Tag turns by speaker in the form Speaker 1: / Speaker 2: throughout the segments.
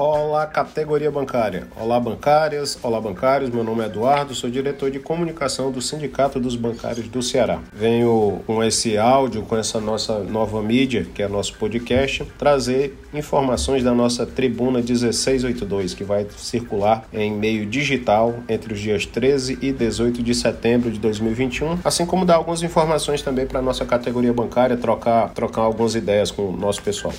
Speaker 1: Olá, categoria bancária. Olá, bancárias. Olá, bancários. Meu nome é Eduardo, sou diretor de comunicação do Sindicato dos Bancários do Ceará. Venho com esse áudio, com essa nossa nova mídia, que é nosso podcast, trazer informações da nossa Tribuna 1682, que vai circular em meio digital entre os dias 13 e 18 de setembro de 2021, assim como dar algumas informações também para a nossa categoria bancária, trocar, trocar algumas ideias com o nosso pessoal.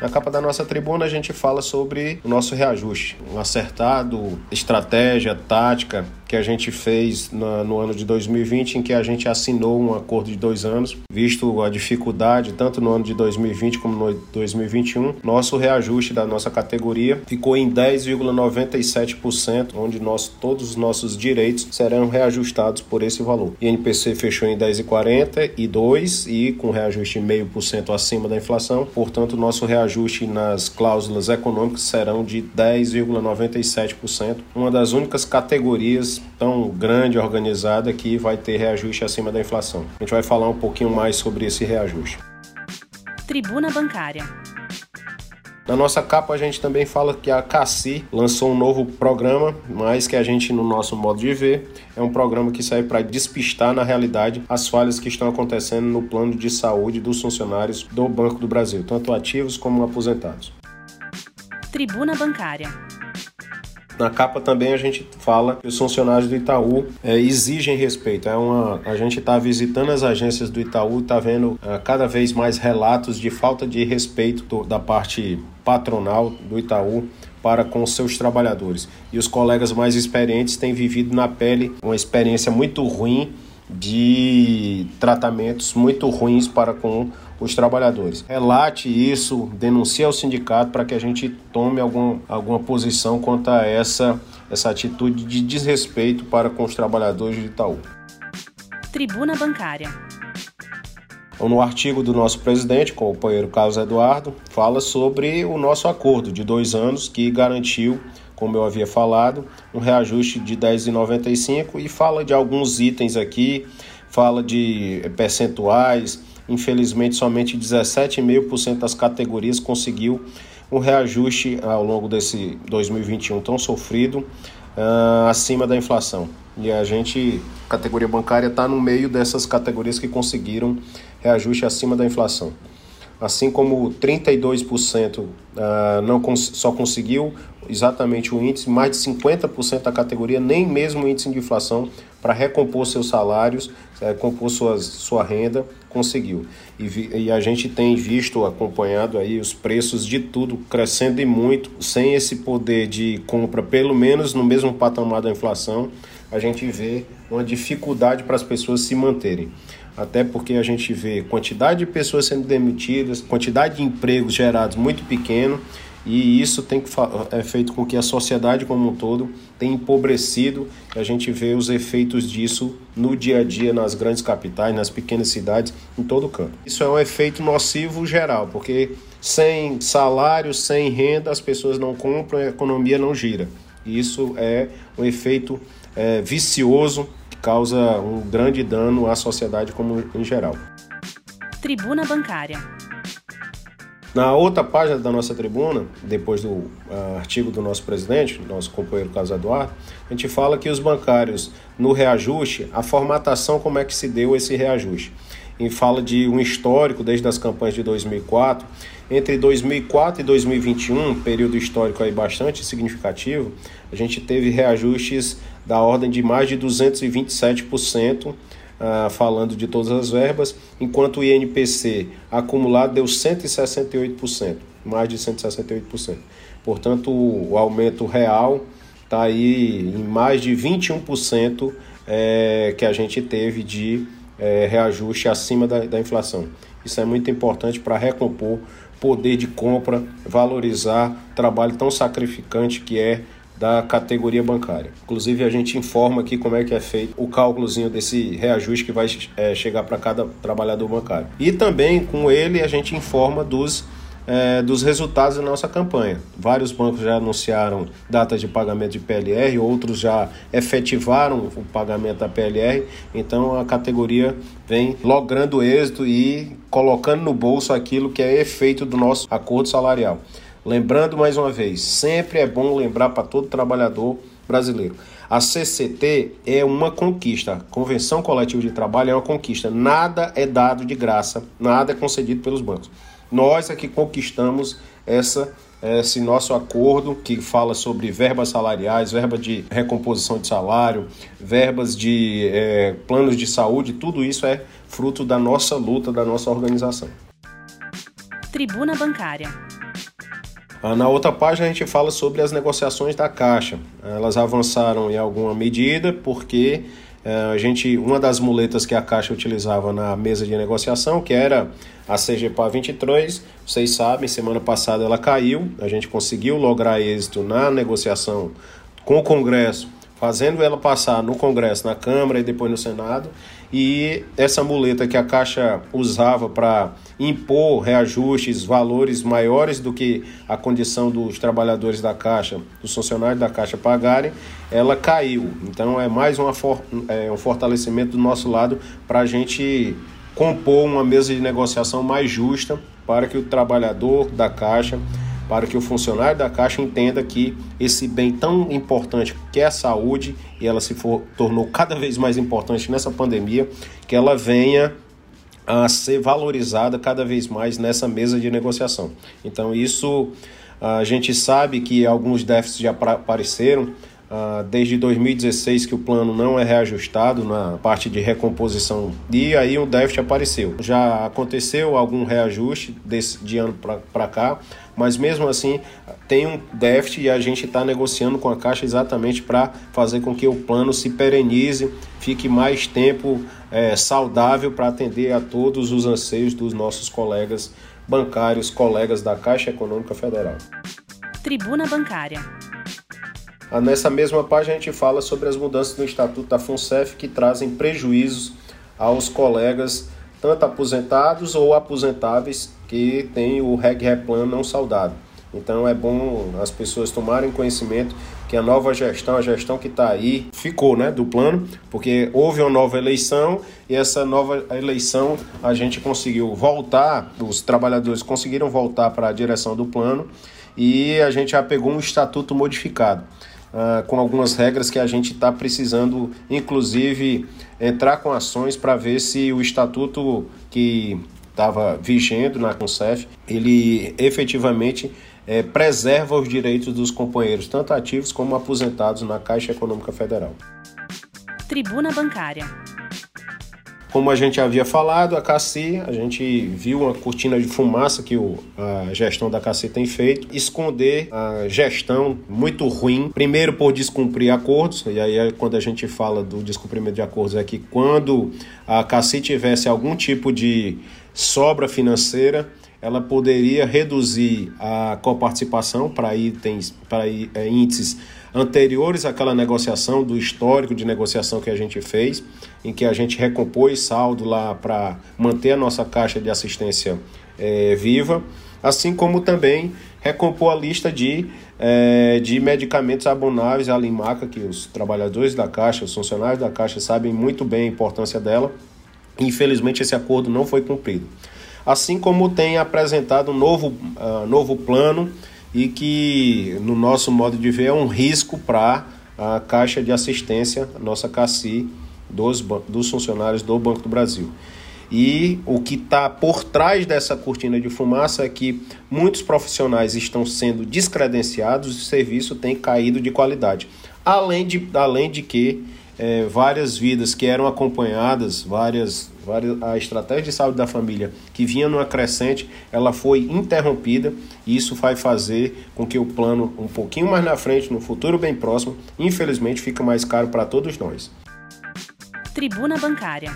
Speaker 1: Na capa da nossa tribuna a gente fala sobre o nosso reajuste, um acertado, estratégia, tática que a gente fez no, no ano de 2020, em que a gente assinou um acordo de dois anos, visto a dificuldade tanto no ano de 2020 como no 2021. Nosso reajuste da nossa categoria ficou em 10,97%, onde nós, todos os nossos direitos serão reajustados por esse valor. INPC fechou em 10,42 e com reajuste meio por cento acima da inflação, portanto, nosso reajuste nas cláusulas econômicas serão de 10,97%, uma das únicas categorias tão grande, organizada, que vai ter reajuste acima da inflação. A gente vai falar um pouquinho mais sobre esse reajuste.
Speaker 2: Tribuna Bancária.
Speaker 1: Na nossa capa a gente também fala que a CACI lançou um novo programa, mas que a gente, no nosso modo de ver, é um programa que serve para despistar na realidade as falhas que estão acontecendo no plano de saúde dos funcionários do Banco do Brasil, tanto ativos como aposentados.
Speaker 2: Tribuna Bancária.
Speaker 1: Na capa também a gente fala que os funcionários do Itaú é, exigem respeito. É uma, a gente está visitando as agências do Itaú, está vendo é, cada vez mais relatos de falta de respeito do, da parte patronal do Itaú para com seus trabalhadores. E os colegas mais experientes têm vivido na pele uma experiência muito ruim de tratamentos muito ruins para com os trabalhadores. Relate isso, denuncie ao sindicato para que a gente tome algum, alguma posição quanto a essa, essa atitude de desrespeito para com os trabalhadores de Itaú.
Speaker 2: Tribuna Bancária.
Speaker 1: Então, no artigo do nosso presidente, companheiro Carlos Eduardo, fala sobre o nosso acordo de dois anos que garantiu, como eu havia falado, um reajuste de 10,95 e fala de alguns itens aqui, fala de percentuais, Infelizmente, somente 17,5% das categorias conseguiu um reajuste ao longo desse 2021 tão sofrido, uh, acima da inflação. E a gente, categoria bancária, está no meio dessas categorias que conseguiram reajuste acima da inflação. Assim como 32% uh, ah, não só conseguiu exatamente o índice, mais de 50% da categoria, nem mesmo o índice de inflação, para recompor seus salários, é, compor suas, sua renda, conseguiu. E, vi, e, a gente tem visto, acompanhado aí os preços de tudo crescendo e muito, sem esse poder de compra, pelo menos no mesmo patamar da inflação, a gente vê uma dificuldade para as pessoas se manterem até porque a gente vê quantidade de pessoas sendo demitidas, quantidade de empregos gerados muito pequeno e isso tem é feito com que a sociedade como um todo tenha empobrecido e a gente vê os efeitos disso no dia a dia nas grandes capitais, nas pequenas cidades, em todo canto. Isso é um efeito nocivo geral, porque sem salário, sem renda, as pessoas não compram, a economia não gira. Isso é um efeito é, vicioso causa um grande dano à sociedade como em geral.
Speaker 2: Tribuna Bancária
Speaker 1: na outra página da nossa tribuna, depois do uh, artigo do nosso presidente, nosso companheiro Carlos Eduardo, a gente fala que os bancários, no reajuste, a formatação, como é que se deu esse reajuste. E fala de um histórico desde as campanhas de 2004. Entre 2004 e 2021, período histórico aí bastante significativo, a gente teve reajustes da ordem de mais de 227% ah, falando de todas as verbas, enquanto o INPC acumulado deu 168%, mais de 168%. Portanto, o aumento real está aí em mais de 21% é, que a gente teve de é, reajuste acima da, da inflação. Isso é muito importante para recompor poder de compra, valorizar trabalho tão sacrificante que é da categoria bancária. Inclusive, a gente informa aqui como é que é feito o cálculozinho desse reajuste que vai é, chegar para cada trabalhador bancário. E também com ele a gente informa dos é, dos resultados da nossa campanha. Vários bancos já anunciaram datas de pagamento de PLR, outros já efetivaram o pagamento da PLR, então a categoria vem logrando êxito e colocando no bolso aquilo que é efeito do nosso acordo salarial. Lembrando mais uma vez, sempre é bom lembrar para todo trabalhador brasileiro. A CCT é uma conquista, a Convenção Coletiva de Trabalho é uma conquista. Nada é dado de graça, nada é concedido pelos bancos. Nós é que conquistamos essa esse nosso acordo que fala sobre verbas salariais, verba de recomposição de salário, verbas de é, planos de saúde, tudo isso é fruto da nossa luta, da nossa organização.
Speaker 2: Tribuna Bancária.
Speaker 1: Ah, na outra página a gente fala sobre as negociações da Caixa. Elas avançaram em alguma medida porque a gente, uma das muletas que a Caixa utilizava na mesa de negociação, que era a CGPA 23, vocês sabem, semana passada ela caiu, a gente conseguiu lograr êxito na negociação com o Congresso, fazendo ela passar no Congresso, na Câmara e depois no Senado, e essa muleta que a Caixa usava para impor reajustes, valores maiores do que a condição dos trabalhadores da Caixa, dos funcionários da Caixa pagarem, ela caiu. Então é mais uma for é, um fortalecimento do nosso lado para a gente compor uma mesa de negociação mais justa para que o trabalhador da Caixa para que o funcionário da Caixa entenda que esse bem tão importante que é a saúde, e ela se for, tornou cada vez mais importante nessa pandemia, que ela venha a ser valorizada cada vez mais nessa mesa de negociação. Então, isso a gente sabe que alguns déficits já apareceram, Uh, desde 2016 que o plano não é reajustado na parte de recomposição e aí o déficit apareceu. Já aconteceu algum reajuste desse, de ano para cá, mas mesmo assim tem um déficit e a gente está negociando com a Caixa exatamente para fazer com que o plano se perenize, fique mais tempo é, saudável para atender a todos os anseios dos nossos colegas bancários, colegas da Caixa Econômica Federal.
Speaker 2: Tribuna Bancária.
Speaker 1: Ah, nessa mesma página a gente fala sobre as mudanças no Estatuto da FUNCEF que trazem prejuízos aos colegas, tanto aposentados ou aposentáveis que têm o REG-REPLAN não saudado. Então é bom as pessoas tomarem conhecimento que a nova gestão, a gestão que está aí, ficou né, do plano, porque houve uma nova eleição e essa nova eleição a gente conseguiu voltar, os trabalhadores conseguiram voltar para a direção do plano e a gente já pegou um estatuto modificado uh, com algumas regras que a gente está precisando, inclusive, entrar com ações para ver se o estatuto que estava vigendo na Concef, ele efetivamente é, preserva os direitos dos companheiros, tanto ativos como aposentados na Caixa Econômica Federal.
Speaker 2: Tribuna Bancária.
Speaker 1: Como a gente havia falado, a CACI, a gente viu uma cortina de fumaça que o, a gestão da CACI tem feito, esconder a gestão muito ruim, primeiro por descumprir acordos, e aí quando a gente fala do descumprimento de acordos é que quando a CACI tivesse algum tipo de sobra financeira, ela poderia reduzir a coparticipação para itens, para é, índices anteriores àquela negociação, do histórico de negociação que a gente fez, em que a gente recompôs saldo lá para manter a nossa caixa de assistência é, viva, assim como também recompor a lista de, é, de medicamentos abonáveis à Limaca, que os trabalhadores da Caixa, os funcionários da Caixa sabem muito bem a importância dela. Infelizmente, esse acordo não foi cumprido. Assim como tem apresentado um novo, uh, novo plano e que, no nosso modo de ver, é um risco para a Caixa de Assistência, nossa CACI, dos, dos funcionários do Banco do Brasil. E o que está por trás dessa cortina de fumaça é que muitos profissionais estão sendo descredenciados e o serviço tem caído de qualidade. Além de, além de que é, várias vidas que eram acompanhadas, várias, várias, a estratégia de saúde da família que vinha numa crescente, ela foi interrompida e isso vai fazer com que o plano um pouquinho mais na frente, no futuro bem próximo, infelizmente fica mais caro para todos nós.
Speaker 2: Tribuna Bancária.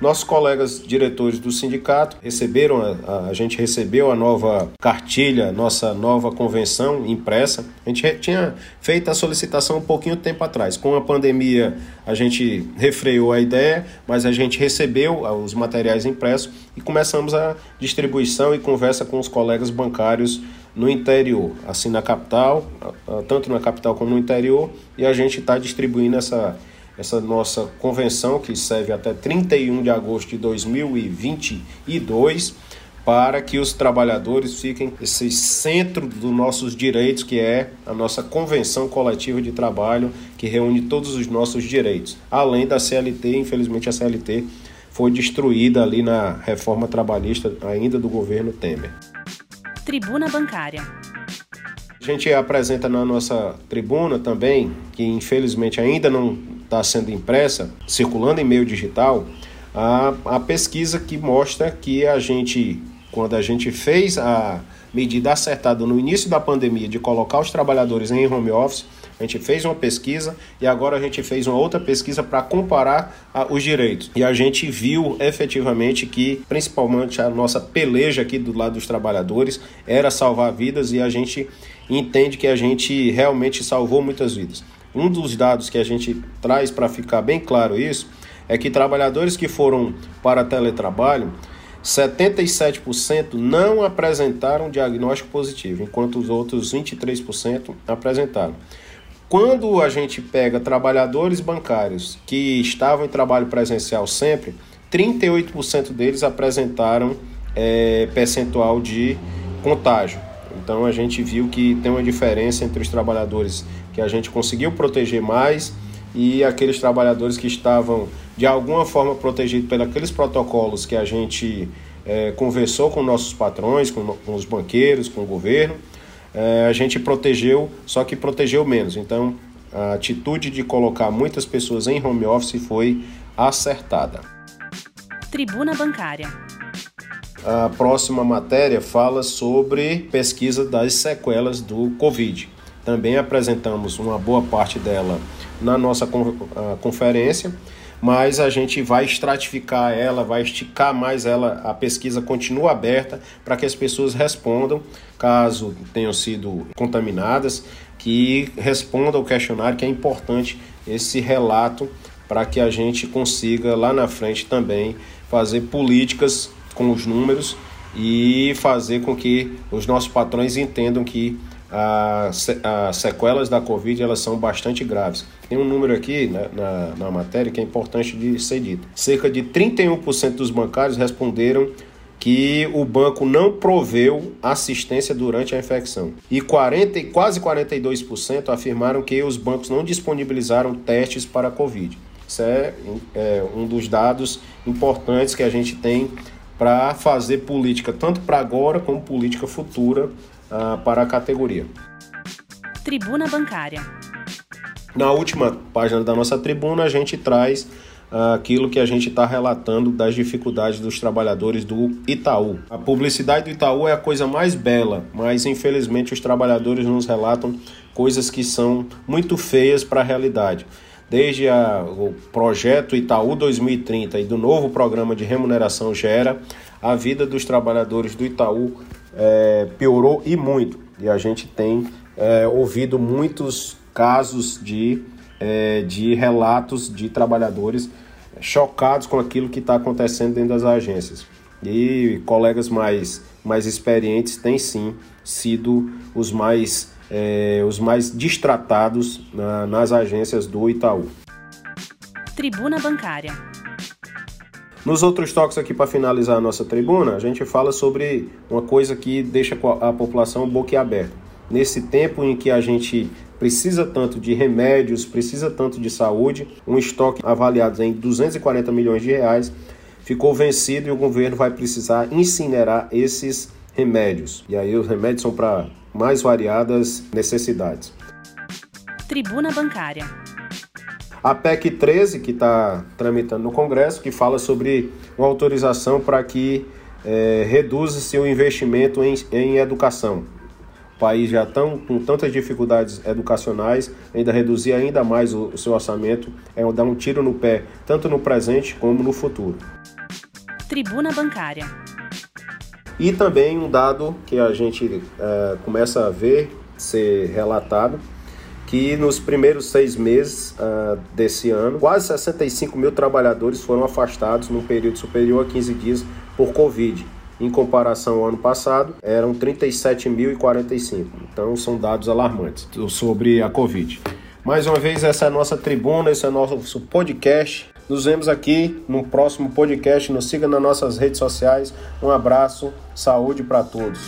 Speaker 1: Nossos colegas diretores do sindicato receberam, a, a, gente recebeu a nova cartilha, nossa nova convenção impressa. A gente tinha feito a solicitação um pouquinho tempo atrás. Com a pandemia, a gente refreou a ideia, mas a gente recebeu os materiais impressos e começamos a distribuição e conversa com os colegas bancários no interior, assim na capital, tanto na capital como no interior, e a gente está distribuindo essa essa nossa convenção, que serve até 31 de agosto de 2022, para que os trabalhadores fiquem esse centro dos nossos direitos, que é a nossa convenção coletiva de trabalho, que reúne todos os nossos direitos. Além da CLT, infelizmente a CLT foi destruída ali na reforma trabalhista ainda do governo Temer.
Speaker 2: Tribuna Bancária.
Speaker 1: A gente apresenta na nossa tribuna também, que infelizmente ainda não está sendo impressa, circulando em meio digital, a, a pesquisa que mostra que a gente, quando a gente fez a medida acertada no início da pandemia de colocar os trabalhadores em home office, a gente fez uma pesquisa e agora a gente fez uma outra pesquisa para comparar a, os direitos. E a gente viu efetivamente que, principalmente, a nossa peleja aqui do lado dos trabalhadores era salvar vidas e a gente entende que a gente realmente salvou muitas vidas. Um dos dados que a gente traz para ficar bem claro isso é que trabalhadores que foram para teletrabalho, 77% não apresentaram diagnóstico positivo, enquanto os outros 23% apresentaram. Quando a gente pega trabalhadores bancários que estavam em trabalho presencial sempre, 38% deles apresentaram é, percentual de contágio. Então a gente viu que tem uma diferença entre os trabalhadores que a gente conseguiu proteger mais e aqueles trabalhadores que estavam de alguma forma protegidos pelos protocolos que a gente é, conversou com nossos patrões, com, com, os banqueiros, com o governo, a gente protegeu, só que protegeu menos. Então a atitude de colocar muitas pessoas em home office foi acertada.
Speaker 2: Tribuna Bancária.
Speaker 1: A próxima matéria fala sobre pesquisa das sequelas do Covid. Também apresentamos uma boa parte dela na nossa conferência, mas a gente vai estratificar ela, vai esticar mais ela, a pesquisa continua aberta para que as pessoas respondam, caso tenham sido contaminadas, que respondam ao questionário, que é importante esse relato para que a gente consiga lá na frente também fazer políticas com os números e fazer com que os nossos patrões entendam que as sequelas da Covid elas são bastante graves. Tem um número aqui né, na, na matéria que é importante de ser dito. Cerca de 31% dos bancários responderam que o banco não proveu assistência durante a infecção. E 40, quase 42% afirmaram que os bancos não disponibilizaram testes para a Covid. Isso é, é um dos dados importantes que a gente tem para fazer política, tanto para agora como política futura uh, para a categoria.
Speaker 2: Tribuna Bancária.
Speaker 1: Na última página da nossa tribuna, a gente traz uh, aquilo que a gente está relatando das dificuldades dos trabalhadores do Itaú. A publicidade do Itaú é a coisa mais bela, mas infelizmente os trabalhadores nos relatam coisas que são muito feias para a realidade desde a, o projeto Itaú 2030 e do novo programa de remuneração gera, a vida dos trabalhadores do Itaú é, piorou e muito. E a gente tem é, ouvido muitos casos de, é, de relatos de trabalhadores chocados com aquilo que está acontecendo dentro das agências. E colegas mais, mais experientes têm sim sido os mais, é, os mais distratados na, nas agências do Itaú.
Speaker 2: Tribuna Bancária.
Speaker 1: Nos outros toques aqui para finalizar a nossa tribuna, a gente fala sobre uma coisa que deixa a população boquiaberta. Nesse tempo em que a gente precisa tanto de remédios, precisa tanto de saúde, um estoque avaliado em 240 milhões de reais ficou vencido e o governo vai precisar incinerar esses remédios. E aí os remédios são para mais variadas necessidades.
Speaker 2: Tribuna Bancária.
Speaker 1: A PEC 13, que está tramitando no Congresso, que fala sobre uma autorização para que é, reduza-se o investimento em, em educação. país já tão, com tantas dificuldades educacionais, ainda reduzir ainda mais o, o seu orçamento é dar um tiro no pé, tanto no presente como no futuro.
Speaker 2: Tribuna Bancária.
Speaker 1: E também um dado que a gente é, começa a ver ser relatado que nos primeiros seis meses uh, desse ano, quase 65 mil trabalhadores foram afastados num período superior a 15 dias por Covid. Em comparação ao ano passado, eram 37.045. Então, são dados alarmantes sobre a Covid. Mais uma vez, essa é a nossa tribuna, esse é o nosso podcast. Nos vemos aqui no próximo podcast. Nos siga nas nossas redes sociais. Um abraço, saúde para todos.